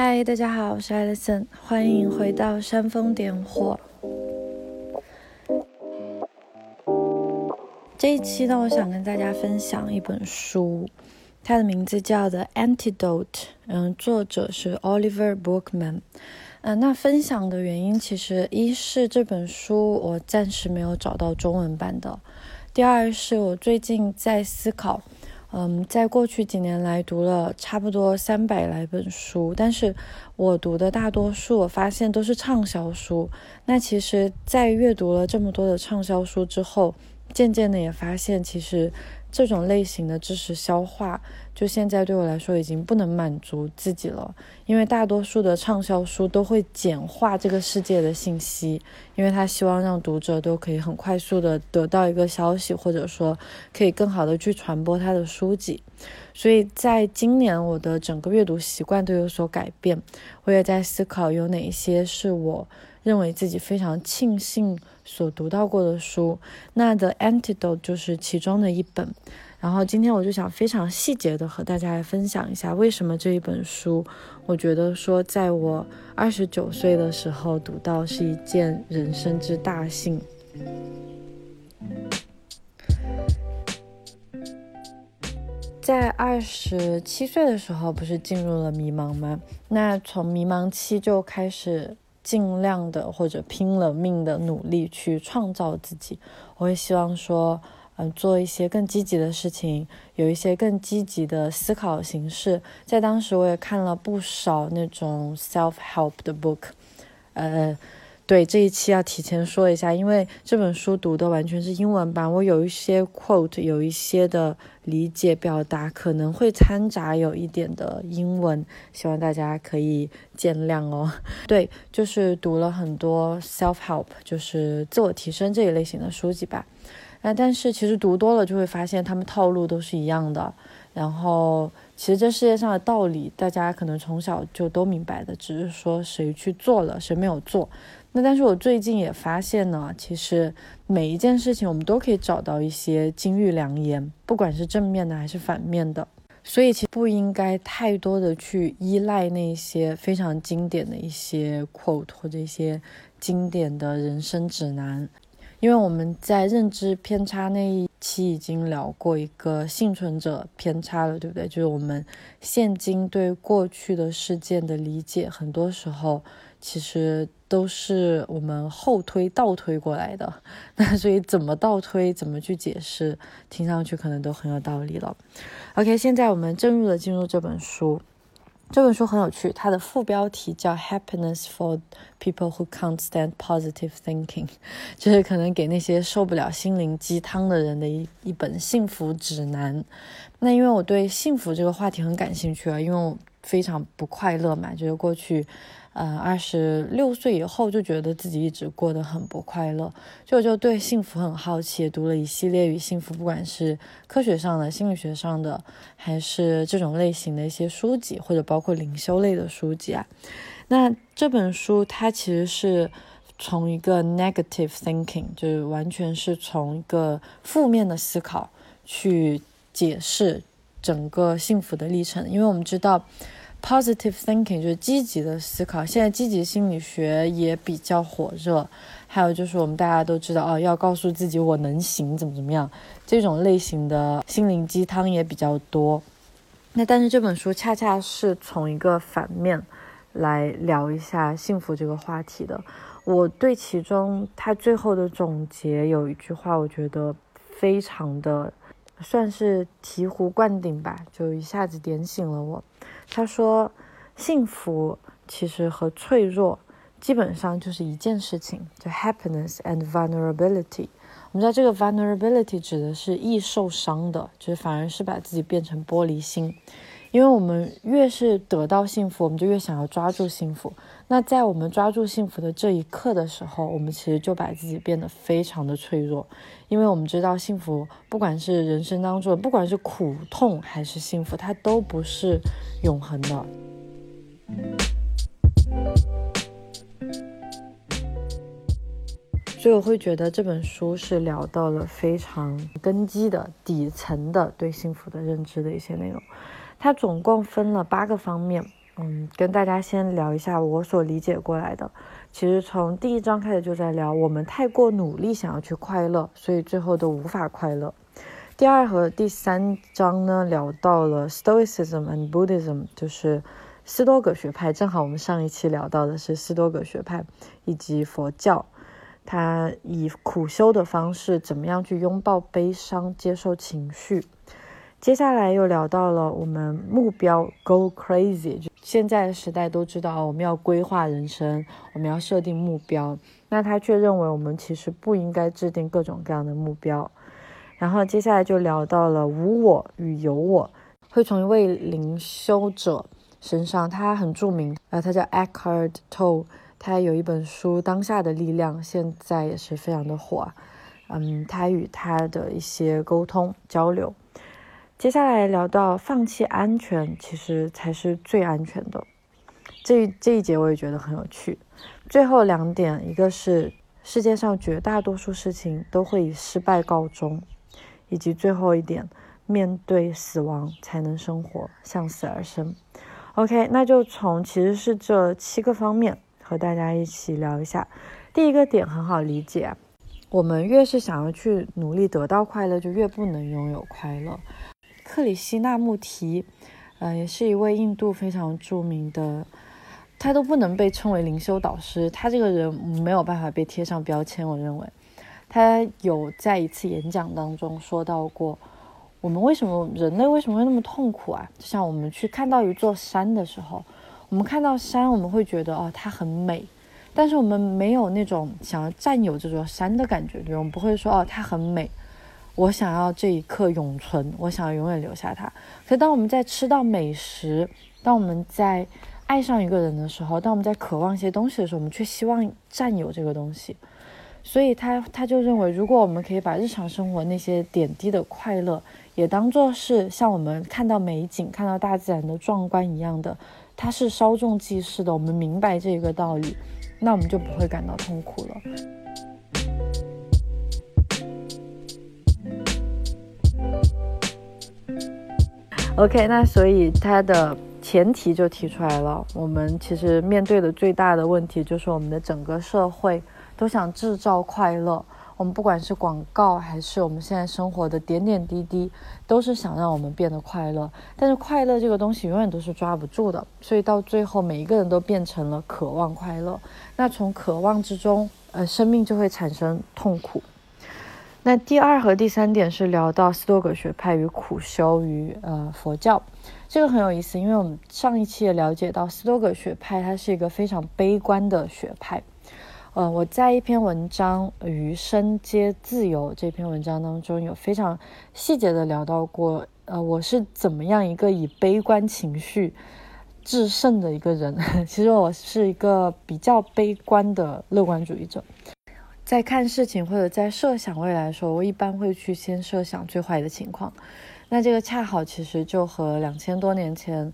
嗨，大家好，我是 Alison，欢迎回到煽风点火。这一期呢，我想跟大家分享一本书，它的名字叫《The Antidote》，嗯，作者是 Oliver Bookman。嗯，那分享的原因，其实一是这本书我暂时没有找到中文版的，第二是我最近在思考。嗯，在过去几年来读了差不多三百来本书，但是我读的大多数，我发现都是畅销书。那其实，在阅读了这么多的畅销书之后，渐渐的也发现，其实。这种类型的知识消化，就现在对我来说已经不能满足自己了，因为大多数的畅销书都会简化这个世界的信息，因为他希望让读者都可以很快速的得到一个消息，或者说可以更好的去传播他的书籍。所以在今年，我的整个阅读习惯都有所改变，我也在思考有哪一些是我。认为自己非常庆幸所读到过的书，那 The《Antidote》就是其中的一本。然后今天我就想非常细节的和大家来分享一下，为什么这一本书，我觉得说在我二十九岁的时候读到是一件人生之大幸。在二十七岁的时候，不是进入了迷茫吗？那从迷茫期就开始。尽量的或者拼了命的努力去创造自己，我也希望说，嗯，做一些更积极的事情，有一些更积极的思考形式。在当时，我也看了不少那种 self help 的 book，呃。对这一期要提前说一下，因为这本书读的完全是英文版，我有一些 quote，有一些的理解表达可能会掺杂有一点的英文，希望大家可以见谅哦。对，就是读了很多 self help，就是自我提升这一类型的书籍吧。那但是其实读多了就会发现，他们套路都是一样的。然后其实这世界上的道理，大家可能从小就都明白的，只是说谁去做了，谁没有做。那但是我最近也发现呢，其实每一件事情我们都可以找到一些金玉良言，不管是正面的还是反面的，所以其实不应该太多的去依赖那些非常经典的一些 quote 或者一些经典的人生指南，因为我们在认知偏差那一期已经聊过一个幸存者偏差了，对不对？就是我们现今对过去的事件的理解，很多时候。其实都是我们后推、倒推过来的，那所以怎么倒推、怎么去解释，听上去可能都很有道理了。OK，现在我们正入的进入这本书。这本书很有趣，它的副标题叫《Happiness for People Who Can't Stand Positive Thinking 》，就是可能给那些受不了心灵鸡汤的人的一一本幸福指南。那因为我对幸福这个话题很感兴趣啊，因为我非常不快乐嘛，就是过去。呃，二十六岁以后就觉得自己一直过得很不快乐，就就对幸福很好奇，读了一系列与幸福，不管是科学上的、心理学上的，还是这种类型的一些书籍，或者包括灵修类的书籍啊。那这本书它其实是从一个 negative thinking，就是完全是从一个负面的思考去解释整个幸福的历程，因为我们知道。Positive thinking 就是积极的思考，现在积极心理学也比较火热。还有就是我们大家都知道哦，要告诉自己我能行，怎么怎么样，这种类型的心灵鸡汤也比较多。那但是这本书恰恰是从一个反面来聊一下幸福这个话题的。我对其中他最后的总结有一句话，我觉得非常的算是醍醐灌顶吧，就一下子点醒了我。他说：“幸福其实和脆弱基本上就是一件事情，就 happiness and vulnerability。我们知道这个 vulnerability 指的是易受伤的，就是反而是把自己变成玻璃心。因为我们越是得到幸福，我们就越想要抓住幸福。那在我们抓住幸福的这一刻的时候，我们其实就把自己变得非常的脆弱。因为我们知道幸福，不管是人生当中，不管是苦痛还是幸福，它都不是永恒的。所以我会觉得这本书是聊到了非常根基的底层的对幸福的认知的一些内容。它总共分了八个方面，嗯，跟大家先聊一下我所理解过来的。其实从第一章开始就在聊，我们太过努力想要去快乐，所以最后都无法快乐。第二和第三章呢，聊到了 Stoicism and Buddhism，就是斯多葛学派。正好我们上一期聊到的是斯多葛学派以及佛教，它以苦修的方式，怎么样去拥抱悲伤，接受情绪。接下来又聊到了我们目标 Go Crazy，现在的时代都知道我们要规划人生，我们要设定目标。那他却认为我们其实不应该制定各种各样的目标。然后接下来就聊到了无我与有我，会从一位灵修者身上，他很著名，呃，他叫 Eckhart Tolle，他有一本书《当下的力量》，现在也是非常的火。嗯，他与他的一些沟通交流。接下来聊到放弃安全，其实才是最安全的。这这一节我也觉得很有趣。最后两点，一个是世界上绝大多数事情都会以失败告终，以及最后一点，面对死亡才能生活，向死而生。OK，那就从其实是这七个方面和大家一起聊一下。第一个点很好理解，我们越是想要去努力得到快乐，就越不能拥有快乐。克里希纳穆提，呃，也是一位印度非常著名的，他都不能被称为灵修导师，他这个人没有办法被贴上标签。我认为，他有在一次演讲当中说到过，我们为什么人类为什么会那么痛苦啊？就像我们去看到一座山的时候，我们看到山，我们会觉得哦，它很美，但是我们没有那种想要占有这座山的感觉，对我们不会说哦，它很美。我想要这一刻永存，我想要永远留下它。可当我们在吃到美食，当我们在爱上一个人的时候，当我们在渴望一些东西的时候，我们却希望占有这个东西。所以他他就认为，如果我们可以把日常生活那些点滴的快乐，也当做是像我们看到美景、看到大自然的壮观一样的，它是稍纵即逝的。我们明白这个道理，那我们就不会感到痛苦了。OK，那所以它的前提就提出来了。我们其实面对的最大的问题就是我们的整个社会都想制造快乐。我们不管是广告还是我们现在生活的点点滴滴，都是想让我们变得快乐。但是快乐这个东西永远都是抓不住的，所以到最后每一个人都变成了渴望快乐。那从渴望之中，呃，生命就会产生痛苦。那第二和第三点是聊到斯多葛学派与苦修与呃佛教，这个很有意思，因为我们上一期也了解到斯多葛学派它是一个非常悲观的学派。呃，我在一篇文章《余生皆自由》这篇文章当中有非常细节的聊到过，呃，我是怎么样一个以悲观情绪制胜的一个人。其实我是一个比较悲观的乐观主义者。在看事情或者在设想未来的时候，我一般会去先设想最坏的情况。那这个恰好其实就和两千多年前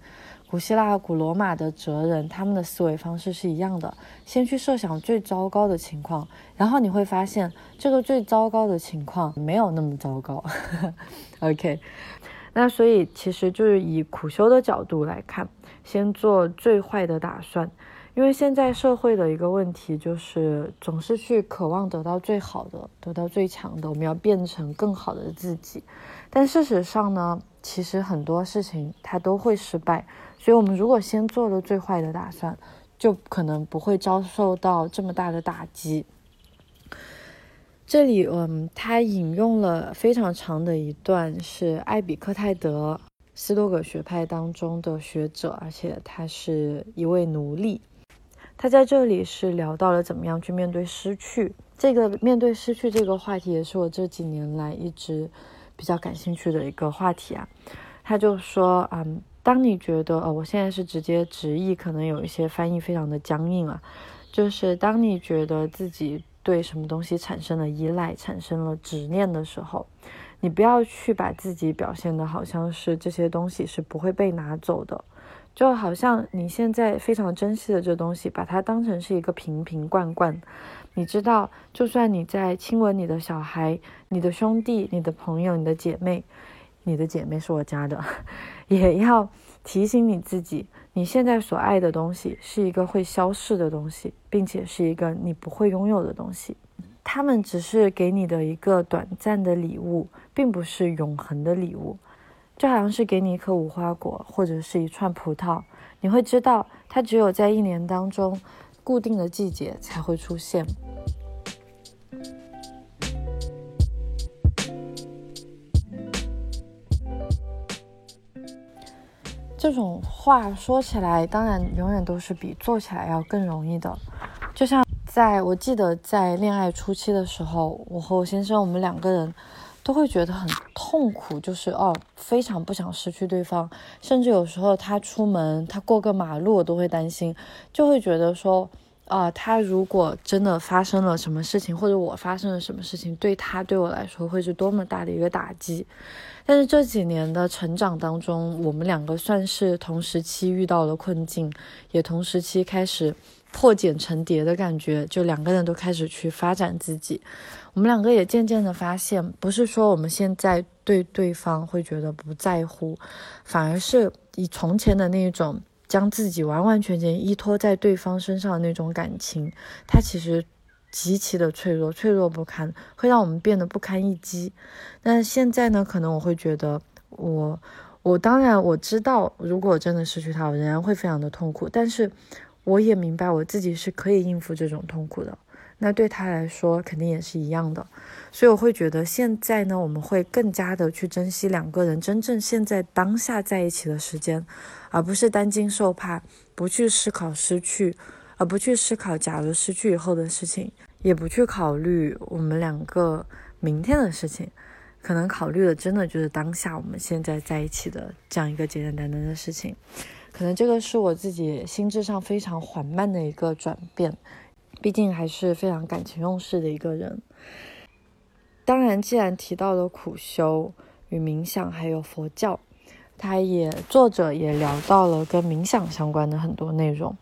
古希腊、古罗马的哲人他们的思维方式是一样的，先去设想最糟糕的情况，然后你会发现这个最糟糕的情况没有那么糟糕。OK，那所以其实就是以苦修的角度来看，先做最坏的打算。因为现在社会的一个问题就是总是去渴望得到最好的，得到最强的，我们要变成更好的自己。但事实上呢，其实很多事情它都会失败。所以，我们如果先做了最坏的打算，就可能不会遭受到这么大的打击。这里，嗯，他引用了非常长的一段，是艾比克泰德斯多葛学派当中的学者，而且他是一位奴隶。他在这里是聊到了怎么样去面对失去，这个面对失去这个话题也是我这几年来一直比较感兴趣的一个话题啊。他就说，嗯，当你觉得，呃，我现在是直接直译，可能有一些翻译非常的僵硬啊，就是当你觉得自己对什么东西产生了依赖，产生了执念的时候，你不要去把自己表现的好像是这些东西是不会被拿走的。就好像你现在非常珍惜的这东西，把它当成是一个瓶瓶罐罐。你知道，就算你在亲吻你的小孩、你的兄弟、你的朋友、你的姐妹，你的姐妹是我家的，也要提醒你自己，你现在所爱的东西是一个会消逝的东西，并且是一个你不会拥有的东西。他们只是给你的一个短暂的礼物，并不是永恒的礼物。就好像是给你一颗无花果，或者是一串葡萄，你会知道它只有在一年当中固定的季节才会出现。这种话说起来，当然永远都是比做起来要更容易的，就像。在我记得，在恋爱初期的时候，我和我先生，我们两个人都会觉得很痛苦，就是哦，非常不想失去对方，甚至有时候他出门，他过个马路，我都会担心，就会觉得说，啊，他如果真的发生了什么事情，或者我发生了什么事情，对他对我来说会是多么大的一个打击。但是这几年的成长当中，我们两个算是同时期遇到了困境，也同时期开始。破茧成蝶的感觉，就两个人都开始去发展自己。我们两个也渐渐的发现，不是说我们现在对对方会觉得不在乎，反而是以从前的那种将自己完完全全依托在对方身上的那种感情，它其实极其的脆弱，脆弱不堪，会让我们变得不堪一击。那现在呢，可能我会觉得，我我当然我知道，如果真的失去他，我仍然会非常的痛苦，但是。我也明白我自己是可以应付这种痛苦的，那对他来说肯定也是一样的，所以我会觉得现在呢，我们会更加的去珍惜两个人真正现在当下在一起的时间，而不是担惊受怕，不去思考失去，而不去思考假如失去以后的事情，也不去考虑我们两个明天的事情，可能考虑的真的就是当下我们现在在一起的这样一个简简单单的事情。可能这个是我自己心智上非常缓慢的一个转变，毕竟还是非常感情用事的一个人。当然，既然提到了苦修与冥想，还有佛教，他也作者也聊到了跟冥想相关的很多内容。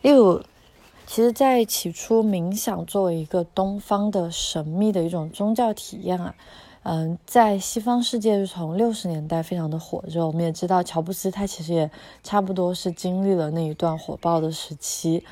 例如，其实，在起初，冥想作为一个东方的神秘的一种宗教体验啊。嗯，在西方世界是从六十年代非常的火热。我们也知道，乔布斯他其实也差不多是经历了那一段火爆的时期。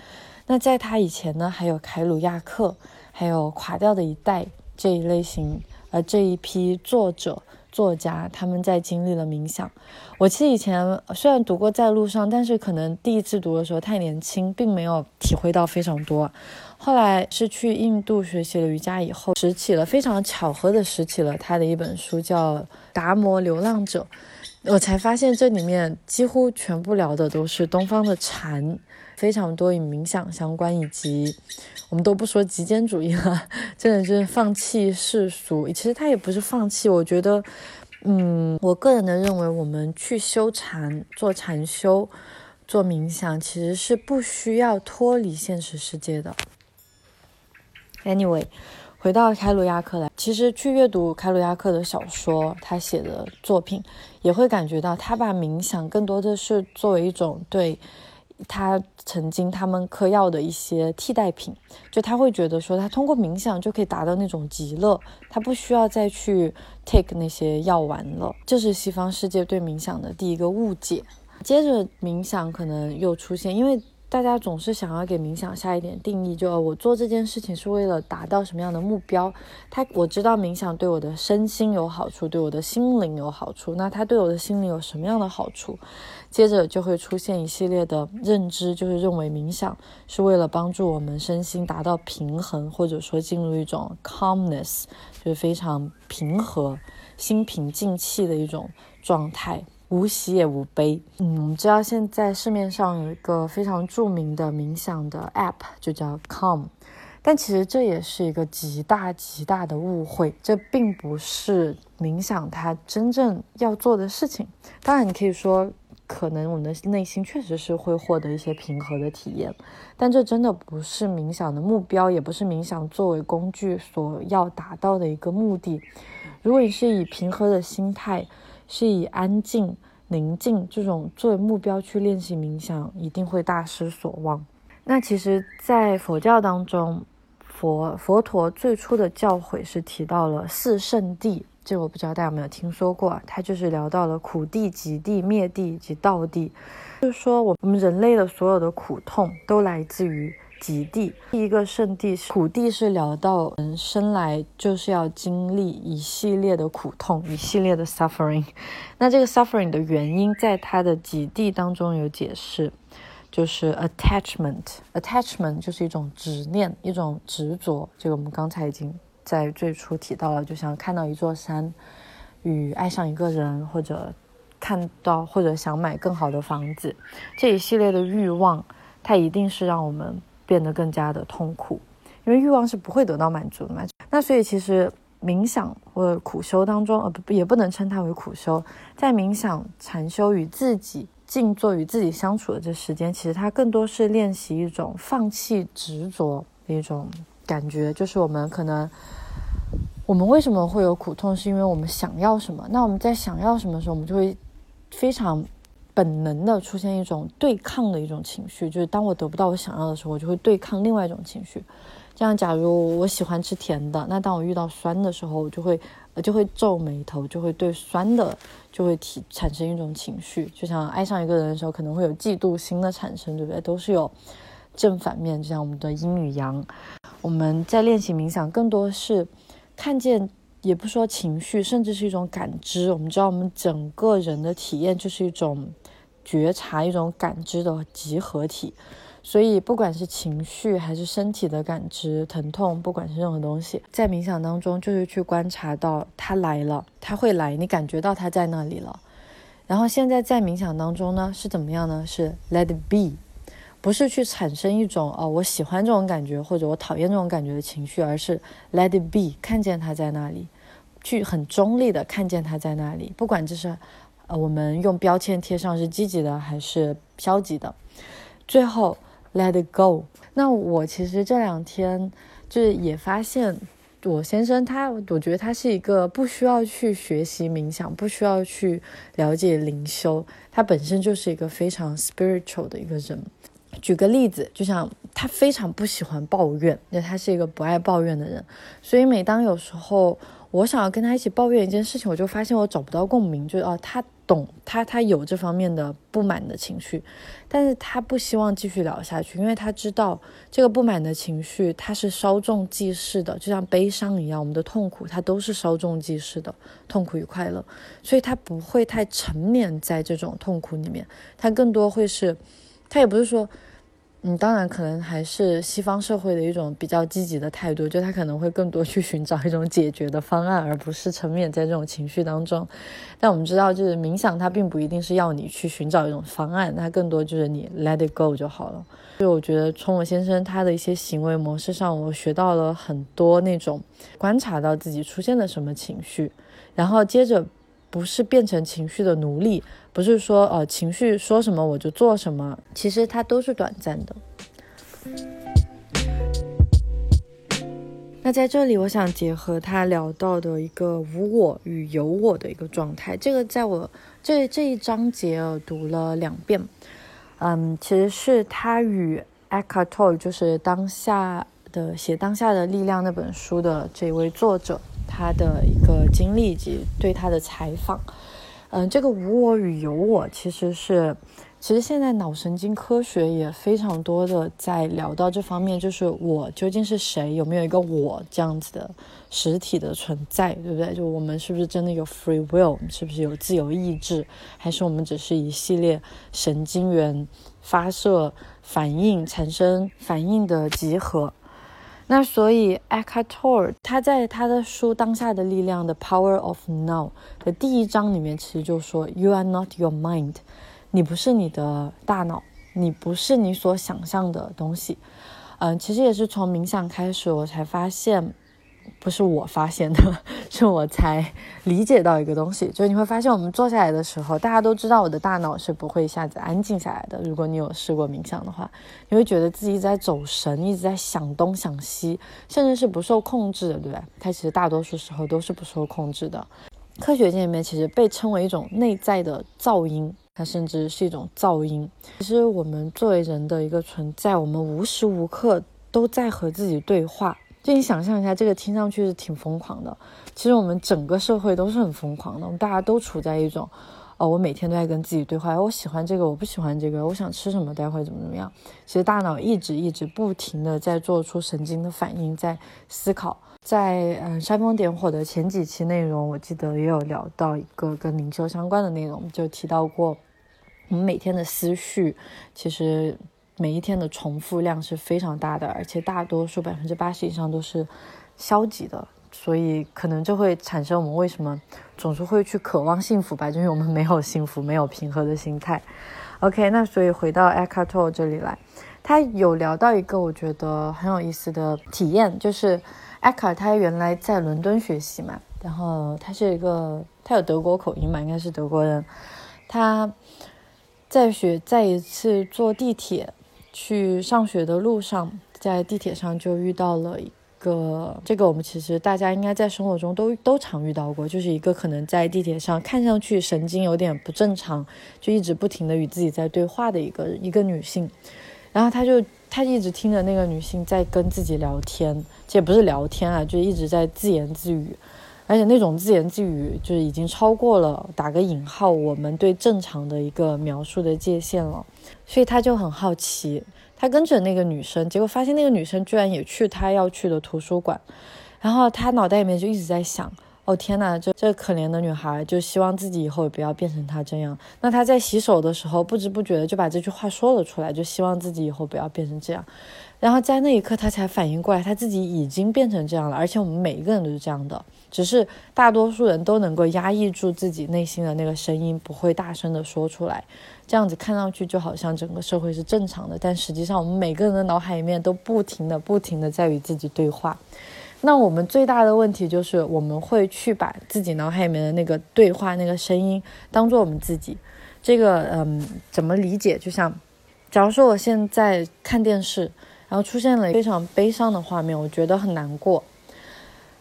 那在他以前呢，还有凯鲁亚克，还有垮掉的一代这一类型，呃，这一批作者。作家他们在经历了冥想。我其实以前虽然读过《在路上》，但是可能第一次读的时候太年轻，并没有体会到非常多。后来是去印度学习了瑜伽以后，拾起了非常巧合的拾起了他的一本书，叫《达摩流浪者》，我才发现这里面几乎全部聊的都是东方的禅，非常多与冥想相关，以及。我们都不说极简主义了，真的就是放弃世俗。其实他也不是放弃，我觉得，嗯，我个人的认为，我们去修禅、做禅修、做冥想，其实是不需要脱离现实世界的。Anyway，回到开鲁亚克来，其实去阅读开鲁亚克的小说，他写的作品，也会感觉到他把冥想更多的是作为一种对。他曾经他们嗑药的一些替代品，就他会觉得说，他通过冥想就可以达到那种极乐，他不需要再去 take 那些药丸了。这是西方世界对冥想的第一个误解。接着冥想可能又出现，因为。大家总是想要给冥想下一点定义，就我做这件事情是为了达到什么样的目标？他我知道冥想对我的身心有好处，对我的心灵有好处。那他对我的心灵有什么样的好处？接着就会出现一系列的认知，就是认为冥想是为了帮助我们身心达到平衡，或者说进入一种 calmness，就是非常平和、心平静气的一种状态。无喜也无悲。嗯，我们知道现在市面上有一个非常著名的冥想的 App，就叫 Calm，但其实这也是一个极大极大的误会。这并不是冥想它真正要做的事情。当然，你可以说，可能我们的内心确实是会获得一些平和的体验，但这真的不是冥想的目标，也不是冥想作为工具所要达到的一个目的。如果你是以平和的心态，是以安静、宁静这种作为目标去练习冥想，一定会大失所望。那其实，在佛教当中，佛佛陀最初的教诲是提到了四圣谛，这我不知道大家有没有听说过，它就是聊到了苦地、极地、灭地以及道地，就是说我们人类的所有的苦痛都来自于极地。第一个圣地苦地是聊到人生来就是要经历一系列的苦痛，一系列的 suffering。那这个 suffering 的原因在它的极地当中有解释，就是 attachment，attachment 就是一种执念，一种执着。这个我们刚才已经。在最初提到了，就像看到一座山，与爱上一个人，或者看到或者想买更好的房子，这一系列的欲望，它一定是让我们变得更加的痛苦，因为欲望是不会得到满足的嘛。那所以其实冥想或者苦修当中，呃不也不能称它为苦修，在冥想禅修与自己静坐与自己相处的这时间，其实它更多是练习一种放弃执着的一种。感觉就是我们可能，我们为什么会有苦痛，是因为我们想要什么。那我们在想要什么的时候，我们就会非常本能的出现一种对抗的一种情绪，就是当我得不到我想要的时候，我就会对抗另外一种情绪。这样，假如我喜欢吃甜的，那当我遇到酸的时候，我就会就会皱眉头，就会对酸的就会提产生一种情绪。就像爱上一个人的时候，可能会有嫉妒心的产生，对不对？都是有正反面，就像我们的阴与阳。我们在练习冥想，更多是看见，也不说情绪，甚至是一种感知。我们知道，我们整个人的体验就是一种觉察、一种感知的集合体。所以，不管是情绪还是身体的感知、疼痛，不管是任何东西，在冥想当中，就是去观察到它来了，它会来，你感觉到它在那里了。然后，现在在冥想当中呢，是怎么样呢？是 Let it be。不是去产生一种哦，我喜欢这种感觉或者我讨厌这种感觉的情绪，而是 let it be，看见它在那里，去很中立的看见它在那里，不管这是呃我们用标签贴上是积极的还是消极的，最后 let it go。那我其实这两天就是也发现，我先生他，我觉得他是一个不需要去学习冥想，不需要去了解灵修，他本身就是一个非常 spiritual 的一个人。举个例子，就像他非常不喜欢抱怨，那他是一个不爱抱怨的人，所以每当有时候我想要跟他一起抱怨一件事情，我就发现我找不到共鸣，就是哦，他懂他他有这方面的不满的情绪，但是他不希望继续聊下去，因为他知道这个不满的情绪它是稍纵即逝的，就像悲伤一样，我们的痛苦它都是稍纵即逝的，痛苦与快乐，所以他不会太沉湎在这种痛苦里面，他更多会是。他也不是说，嗯，当然可能还是西方社会的一种比较积极的态度，就他可能会更多去寻找一种解决的方案，而不是沉湎在这种情绪当中。但我们知道，就是冥想，它并不一定是要你去寻找一种方案，它更多就是你 let it go 就好了。就我觉得，从我先生他的一些行为模式上，我学到了很多那种观察到自己出现了什么情绪，然后接着。不是变成情绪的奴隶，不是说呃情绪说什么我就做什么，其实它都是短暂的。那在这里，我想结合他聊到的一个无我与有我的一个状态，这个在我这这一章节读了两遍，嗯，其实是他与 e c k a t o 就是当下的写当下的力量那本书的这位作者。他的一个经历以及对他的采访，嗯，这个无我与有我其实是，其实现在脑神经科学也非常多的在聊到这方面，就是我究竟是谁，有没有一个我这样子的实体的存在，对不对？就我们是不是真的有 free will，是不是有自由意志，还是我们只是一系列神经元发射反应产生反应的集合？那所以 e c k a t o r 他在他的书《当下的力量》的 Power of Now 的第一章里面，其实就说：“You are not your mind，你不是你的大脑，你不是你所想象的东西。”嗯，其实也是从冥想开始，我才发现。不是我发现的，是我才理解到一个东西，就是你会发现，我们坐下来的时候，大家都知道我的大脑是不会一下子安静下来的。如果你有试过冥想的话，你会觉得自己在走神，一直在想东想西，甚至是不受控制的，对不对？它其实大多数时候都是不受控制的。科学界里面其实被称为一种内在的噪音，它甚至是一种噪音。其实我们作为人的一个存在，我们无时无刻都在和自己对话。就你想象一下，这个听上去是挺疯狂的。其实我们整个社会都是很疯狂的，我们大家都处在一种，哦，我每天都在跟自己对话，我喜欢这个，我不喜欢这个，我想吃什么，待会怎么怎么样。其实大脑一直一直不停的在做出神经的反应，在思考。在嗯煽风点火的前几期内容，我记得也有聊到一个跟灵修相关的内容，就提到过，我们每天的思绪其实。每一天的重复量是非常大的，而且大多数百分之八十以上都是消极的，所以可能就会产生我们为什么总是会去渴望幸福吧，就是我们没有幸福，没有平和的心态。OK，那所以回到 echat 这里来，他有聊到一个我觉得很有意思的体验，就是 Eckhart 他原来在伦敦学习嘛，然后他是一个他有德国口音嘛，应该是德国人，他在学在一次坐地铁。去上学的路上，在地铁上就遇到了一个，这个我们其实大家应该在生活中都都常遇到过，就是一个可能在地铁上看上去神经有点不正常，就一直不停的与自己在对话的一个一个女性，然后她就她一直听着那个女性在跟自己聊天，这也不是聊天啊，就一直在自言自语。而且那种自言自语，就是已经超过了打个引号我们对正常的一个描述的界限了，所以他就很好奇，他跟着那个女生，结果发现那个女生居然也去他要去的图书馆，然后他脑袋里面就一直在想，哦天呐，这这可怜的女孩，就希望自己以后也不要变成她这样。那他在洗手的时候，不知不觉的就把这句话说了出来，就希望自己以后不要变成这样。然后在那一刻，他才反应过来，他自己已经变成这样了，而且我们每一个人都是这样的。只是大多数人都能够压抑住自己内心的那个声音，不会大声的说出来。这样子看上去就好像整个社会是正常的，但实际上我们每个人的脑海里面都不停的、不停的在与自己对话。那我们最大的问题就是我们会去把自己脑海里面的那个对话、那个声音当做我们自己。这个嗯，怎么理解？就像，假如说我现在看电视，然后出现了非常悲伤的画面，我觉得很难过。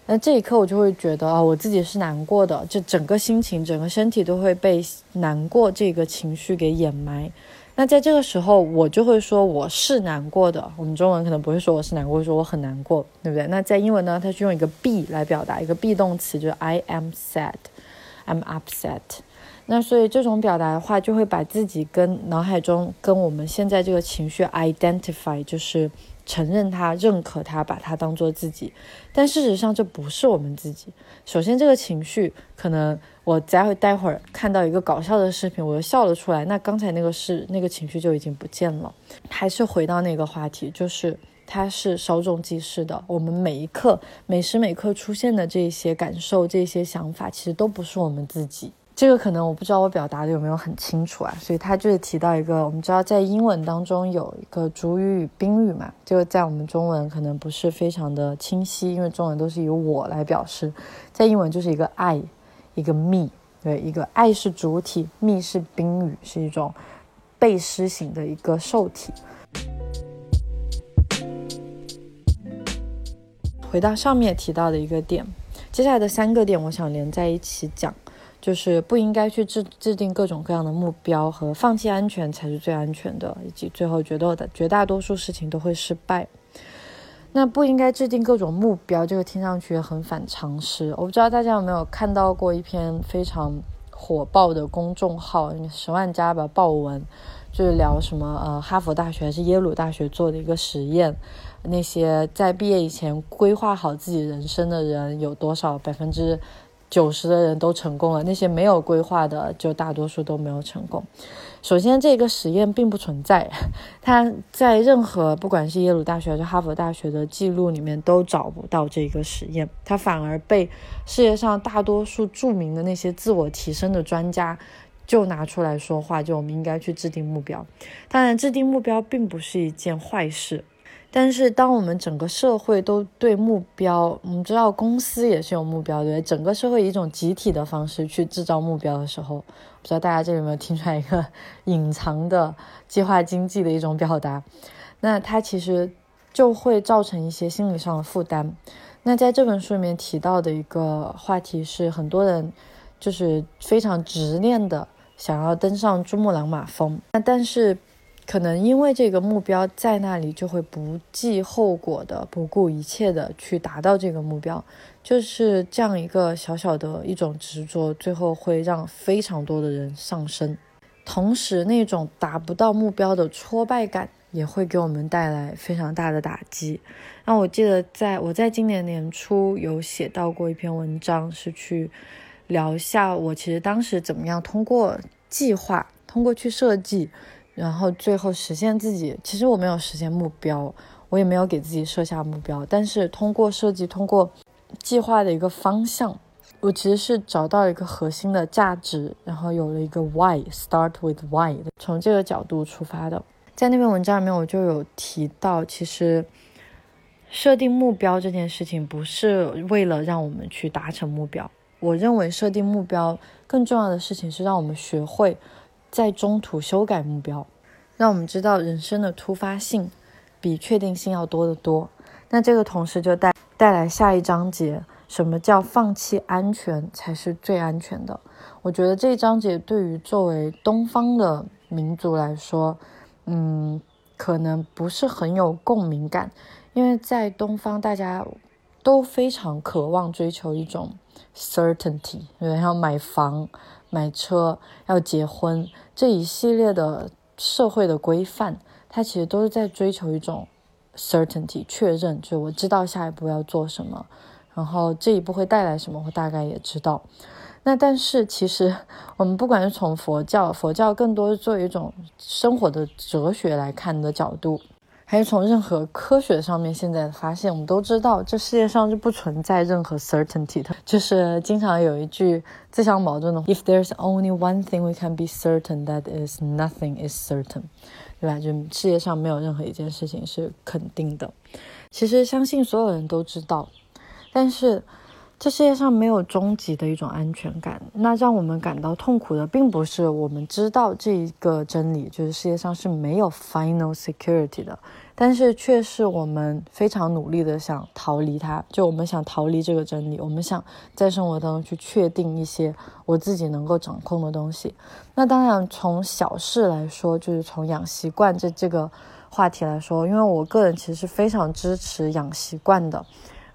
那这一刻我就会觉得啊，我自己是难过的，就整个心情、整个身体都会被难过这个情绪给掩埋。那在这个时候，我就会说我是难过的。我们中文可能不会说我是难过，说我很难过，对不对？那在英文呢，它是用一个 be 来表达，一个 be 动词，就是 I am sad，I'm upset。那所以这种表达的话，就会把自己跟脑海中跟我们现在这个情绪 identify，就是。承认他，认可他，把他当做自己，但事实上这不是我们自己。首先，这个情绪可能我待会待会儿看到一个搞笑的视频，我又笑了出来，那刚才那个是那个情绪就已经不见了。还是回到那个话题，就是它是稍纵即逝的。我们每一刻、每时每刻出现的这些感受、这些想法，其实都不是我们自己。这个可能我不知道我表达的有没有很清楚啊，所以他就是提到一个，我们知道在英文当中有一个主语与宾语嘛，这个在我们中文可能不是非常的清晰，因为中文都是以我来表示，在英文就是一个 I，一个 me，对，一个 I 是主体，me 是宾语，是一种被施行的一个受体。回到上面提到的一个点，接下来的三个点，我想连在一起讲。就是不应该去制制定各种各样的目标和放弃安全才是最安全的，以及最后觉得的绝大多数事情都会失败。那不应该制定各种目标，这个听上去很反常识。我不知道大家有没有看到过一篇非常火爆的公众号“十万加吧”爆文，就是聊什么呃哈佛大学还是耶鲁大学做的一个实验，那些在毕业以前规划好自己人生的人有多少百分之。九十的人都成功了，那些没有规划的就大多数都没有成功。首先，这个实验并不存在，它在任何不管是耶鲁大学还是哈佛大学的记录里面都找不到这个实验，它反而被世界上大多数著名的那些自我提升的专家就拿出来说话，就我们应该去制定目标。当然，制定目标并不是一件坏事。但是，当我们整个社会都对目标，我们知道公司也是有目标，对整个社会以一种集体的方式去制造目标的时候，不知道大家这里有没有听出来一个 隐藏的计划经济的一种表达？那它其实就会造成一些心理上的负担。那在这本书里面提到的一个话题是，很多人就是非常执念的想要登上珠穆朗玛峰，那但是。可能因为这个目标在那里，就会不计后果的、不顾一切的去达到这个目标。就是这样一个小小的一种执着，最后会让非常多的人上升。同时，那种达不到目标的挫败感也会给我们带来非常大的打击。那我记得，在我在今年年初有写到过一篇文章，是去聊一下我其实当时怎么样通过计划，通过去设计，然后最后实现自己。其实我没有实现目标，我也没有给自己设下目标，但是通过设计，通过计划的一个方向。我其实是找到一个核心的价值，然后有了一个 why，start with why，从这个角度出发的。在那篇文章里面，我就有提到，其实设定目标这件事情不是为了让我们去达成目标。我认为设定目标更重要的事情是让我们学会在中途修改目标，让我们知道人生的突发性比确定性要多得多。那这个同时就带带来下一章节。什么叫放弃安全才是最安全的？我觉得这一章节对于作为东方的民族来说，嗯，可能不是很有共鸣感，因为在东方大家都非常渴望追求一种 certainty，对，要买房、买车、要结婚这一系列的社会的规范，它其实都是在追求一种 certainty，确认，就我知道下一步要做什么。然后这一步会带来什么，我大概也知道。那但是其实我们不管是从佛教，佛教更多是作为一种生活的哲学来看的角度，还是从任何科学上面现在的发现，我们都知道这世界上是不存在任何 certainty 的。就是经常有一句自相矛盾的：If there's only one thing we can be certain, that is nothing is certain，对吧？就世界上没有任何一件事情是肯定的。其实相信所有人都知道。但是，这世界上没有终极的一种安全感。那让我们感到痛苦的，并不是我们知道这一个真理，就是世界上是没有 final security 的，但是却是我们非常努力的想逃离它。就我们想逃离这个真理，我们想在生活当中去确定一些我自己能够掌控的东西。那当然，从小事来说，就是从养习惯这这个话题来说，因为我个人其实是非常支持养习惯的。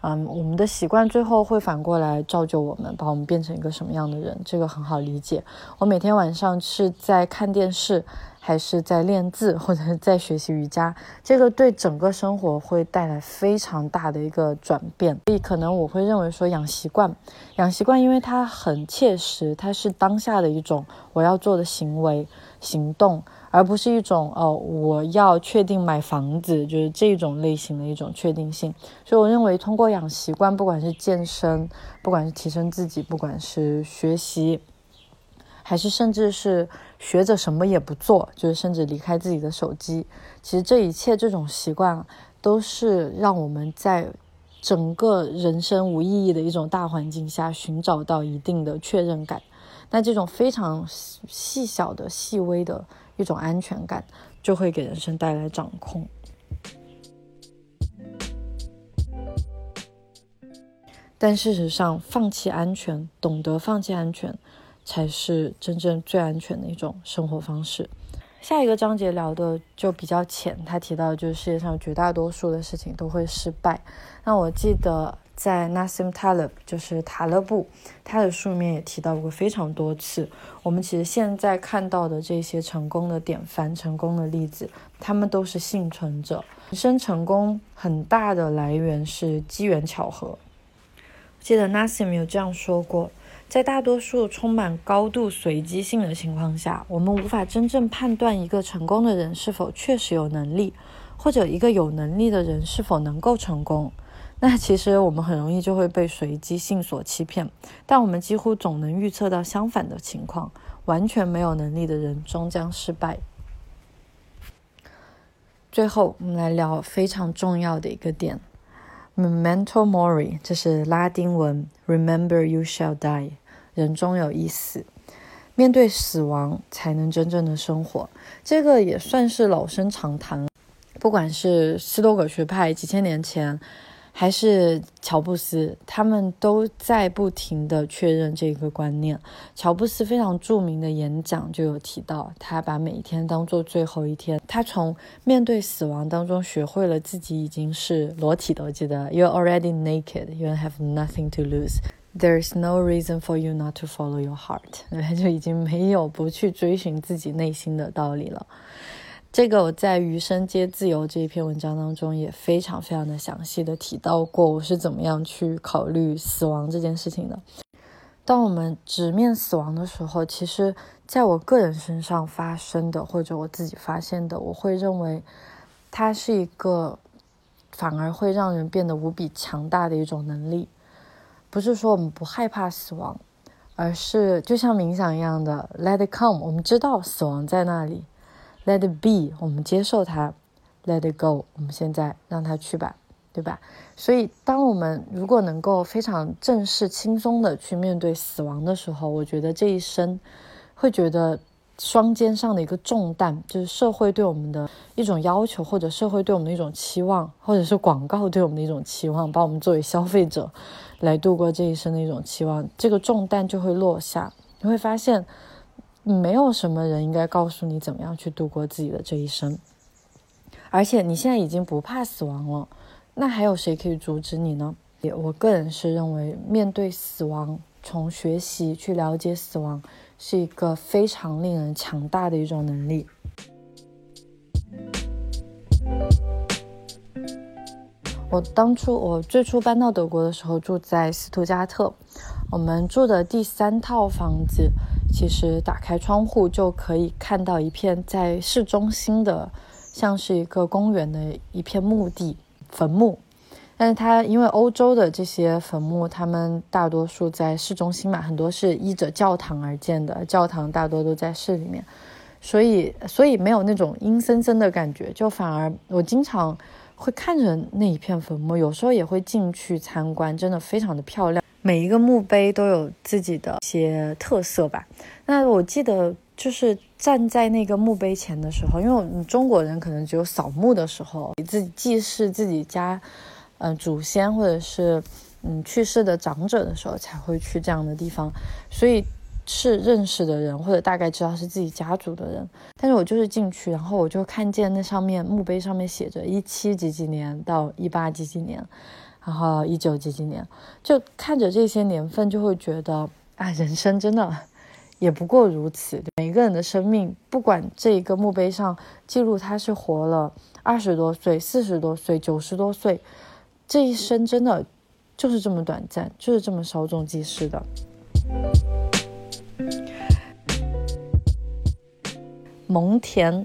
嗯，我们的习惯最后会反过来造就我们，把我们变成一个什么样的人，这个很好理解。我每天晚上是在看电视，还是在练字，或者在学习瑜伽，这个对整个生活会带来非常大的一个转变。所以可能我会认为说，养习惯，养习惯，因为它很切实，它是当下的一种我要做的行为行动。而不是一种哦，我要确定买房子，就是这种类型的一种确定性。所以我认为，通过养习惯，不管是健身，不管是提升自己，不管是学习，还是甚至是学着什么也不做，就是甚至离开自己的手机，其实这一切这种习惯，都是让我们在整个人生无意义的一种大环境下寻找到一定的确认感。那这种非常细小的、细微的。一种安全感就会给人生带来掌控，但事实上，放弃安全，懂得放弃安全，才是真正最安全的一种生活方式。下一个章节聊的就比较浅，他提到就是世界上绝大多数的事情都会失败。那我记得。在 Nassim Taleb，就是塔勒布，他的书里面也提到过非常多次。我们其实现在看到的这些成功的典范、成功的例子，他们都是幸存者。人生成功很大的来源是机缘巧合。记得 Nassim 有这样说过：在大多数充满高度随机性的情况下，我们无法真正判断一个成功的人是否确实有能力，或者一个有能力的人是否能够成功。那其实我们很容易就会被随机性所欺骗，但我们几乎总能预测到相反的情况。完全没有能力的人终将失败。最后，我们来聊非常重要的一个点：memento mori，这是拉丁文，remember you shall die，人终有一死。面对死亡，才能真正的生活。这个也算是老生常谈，不管是斯多葛学派几千年前。还是乔布斯，他们都在不停的确认这个观念。乔布斯非常著名的演讲就有提到，他把每一天当做最后一天。他从面对死亡当中学会了自己已经是裸体的。我记得，You're already naked, you have nothing to lose. There's no reason for you not to follow your heart。他就已经没有不去追寻自己内心的道理了。这个我在《余生皆自由》这一篇文章当中也非常非常的详细的提到过，我是怎么样去考虑死亡这件事情的。当我们直面死亡的时候，其实在我个人身上发生的，或者我自己发现的，我会认为它是一个反而会让人变得无比强大的一种能力。不是说我们不害怕死亡，而是就像冥想一样的 “Let it come”，我们知道死亡在那里。Let it be，我们接受它；Let it go，我们现在让它去吧，对吧？所以，当我们如果能够非常正式、轻松的去面对死亡的时候，我觉得这一生会觉得双肩上的一个重担，就是社会对我们的一种要求，或者社会对我们的一种期望，或者是广告对我们的一种期望，把我们作为消费者来度过这一生的一种期望，这个重担就会落下。你会发现。没有什么人应该告诉你怎么样去度过自己的这一生，而且你现在已经不怕死亡了，那还有谁可以阻止你呢？也，我个人是认为，面对死亡，从学习去了解死亡，是一个非常令人强大的一种能力。我当初我最初搬到德国的时候，住在斯图加特，我们住的第三套房子。其实打开窗户就可以看到一片在市中心的，像是一个公园的一片墓地坟墓。但是它因为欧洲的这些坟墓，他们大多数在市中心嘛，很多是依着教堂而建的，教堂大多都在市里面，所以所以没有那种阴森森的感觉，就反而我经常会看着那一片坟墓，有时候也会进去参观，真的非常的漂亮。每一个墓碑都有自己的一些特色吧。那我记得就是站在那个墓碑前的时候，因为我们中国人可能只有扫墓的时候，自己祭祀自己家，嗯，祖先或者是嗯去世的长者的时候才会去这样的地方，所以是认识的人或者大概知道是自己家族的人。但是我就是进去，然后我就看见那上面墓碑上面写着一七几几年到一八几几年。然后一九几几年，就看着这些年份，就会觉得啊，人生真的也不过如此。每个人的生命，不管这一个墓碑上记录他是活了二十多岁、四十多岁、九十多岁，这一生真的就是这么短暂，就是这么稍纵即逝的。蒙恬。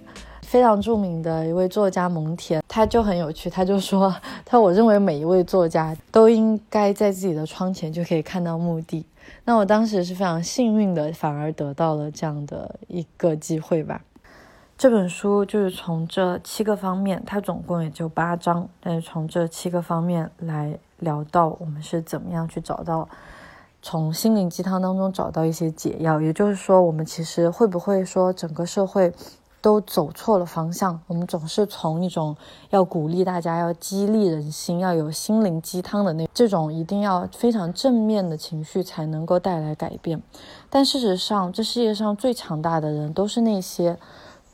非常著名的一位作家蒙恬，他就很有趣，他就说：“他我认为每一位作家都应该在自己的窗前就可以看到墓地。”那我当时是非常幸运的，反而得到了这样的一个机会吧。这本书就是从这七个方面，它总共也就八章，但是从这七个方面来聊到我们是怎么样去找到从心灵鸡汤当中找到一些解药。也就是说，我们其实会不会说整个社会？都走错了方向。我们总是从一种要鼓励大家、要激励人心、要有心灵鸡汤的那这种一定要非常正面的情绪才能够带来改变。但事实上，这世界上最强大的人都是那些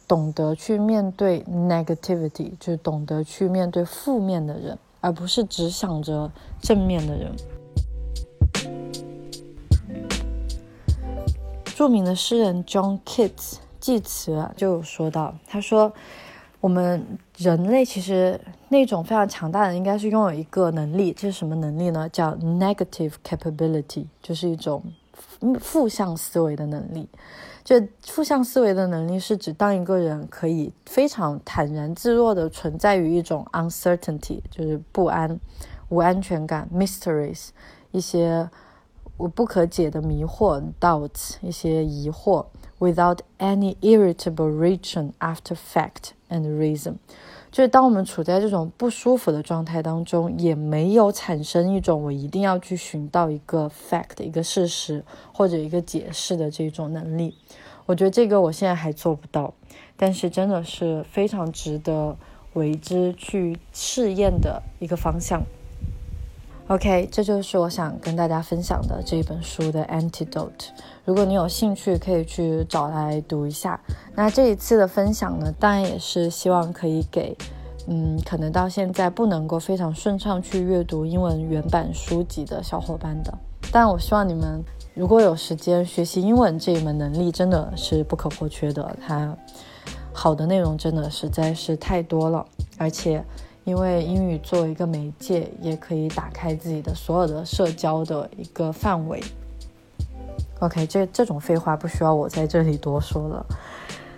懂得去面对 negativity，就是懂得去面对负面的人，而不是只想着正面的人。著名的诗人 John Keats。祭词就说到，他说，我们人类其实那种非常强大的，应该是拥有一个能力，这是什么能力呢？叫 negative capability，就是一种负向思维的能力。这负向思维的能力是指，当一个人可以非常坦然自若的存在于一种 uncertainty，就是不安、无安全感，mysteries，一些我不可解的迷惑，doubts，一些疑惑。Without any irritable reaction after fact and reason，就是当我们处在这种不舒服的状态当中，也没有产生一种我一定要去寻到一个 fact 一个事实或者一个解释的这种能力。我觉得这个我现在还做不到，但是真的是非常值得为之去试验的一个方向。OK，这就是我想跟大家分享的这一本书的 Antidote。如果你有兴趣，可以去找来读一下。那这一次的分享呢，当然也是希望可以给，嗯，可能到现在不能够非常顺畅去阅读英文原版书籍的小伙伴的。但我希望你们如果有时间学习英文这一门能力，真的是不可或缺的。它好的内容真的实在是太多了，而且。因为英语作为一个媒介，也可以打开自己的所有的社交的一个范围。OK，这这种废话不需要我在这里多说了。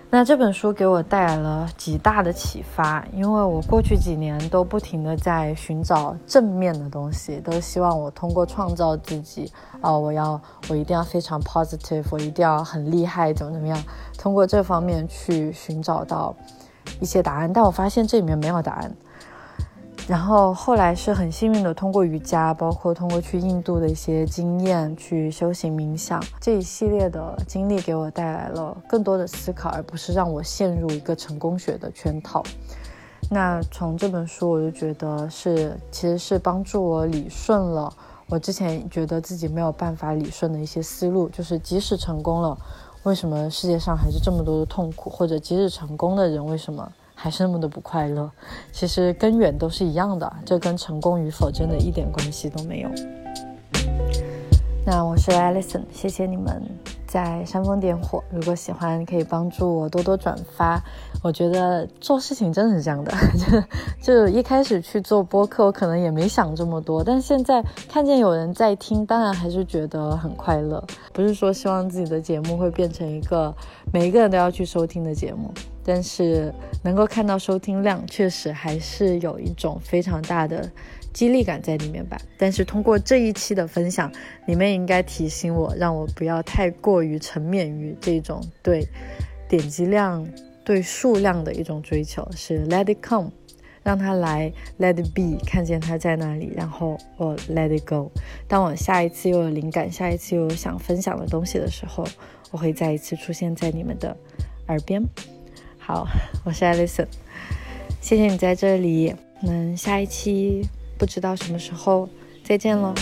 那这本书给我带来了极大的启发，因为我过去几年都不停的在寻找正面的东西，都希望我通过创造自己，啊，我要我一定要非常 positive，我一定要很厉害，怎么怎么样，通过这方面去寻找到一些答案。但我发现这里面没有答案。然后后来是很幸运的，通过瑜伽，包括通过去印度的一些经验，去修行冥想这一系列的经历，给我带来了更多的思考，而不是让我陷入一个成功学的圈套。那从这本书，我就觉得是其实是帮助我理顺了我之前觉得自己没有办法理顺的一些思路，就是即使成功了，为什么世界上还是这么多的痛苦？或者即使成功的人，为什么？还是那么的不快乐，其实根源都是一样的，这跟成功与否真的一点关系都没有。那我是 Alison，谢谢你们在煽风点火。如果喜欢，可以帮助我多多转发。我觉得做事情真的是这样的，就就一开始去做播客，我可能也没想这么多，但现在看见有人在听，当然还是觉得很快乐。不是说希望自己的节目会变成一个每一个人都要去收听的节目。但是能够看到收听量，确实还是有一种非常大的激励感在里面吧。但是通过这一期的分享，你们应该提醒我，让我不要太过于沉湎于这种对点击量、对数量的一种追求，是 let it come，让它来，let it be，看见它在那里，然后我 let it go。当我下一次又有灵感，下一次又有想分享的东西的时候，我会再一次出现在你们的耳边。好我是 alison 谢谢你在这里我们下一期不知道什么时候再见了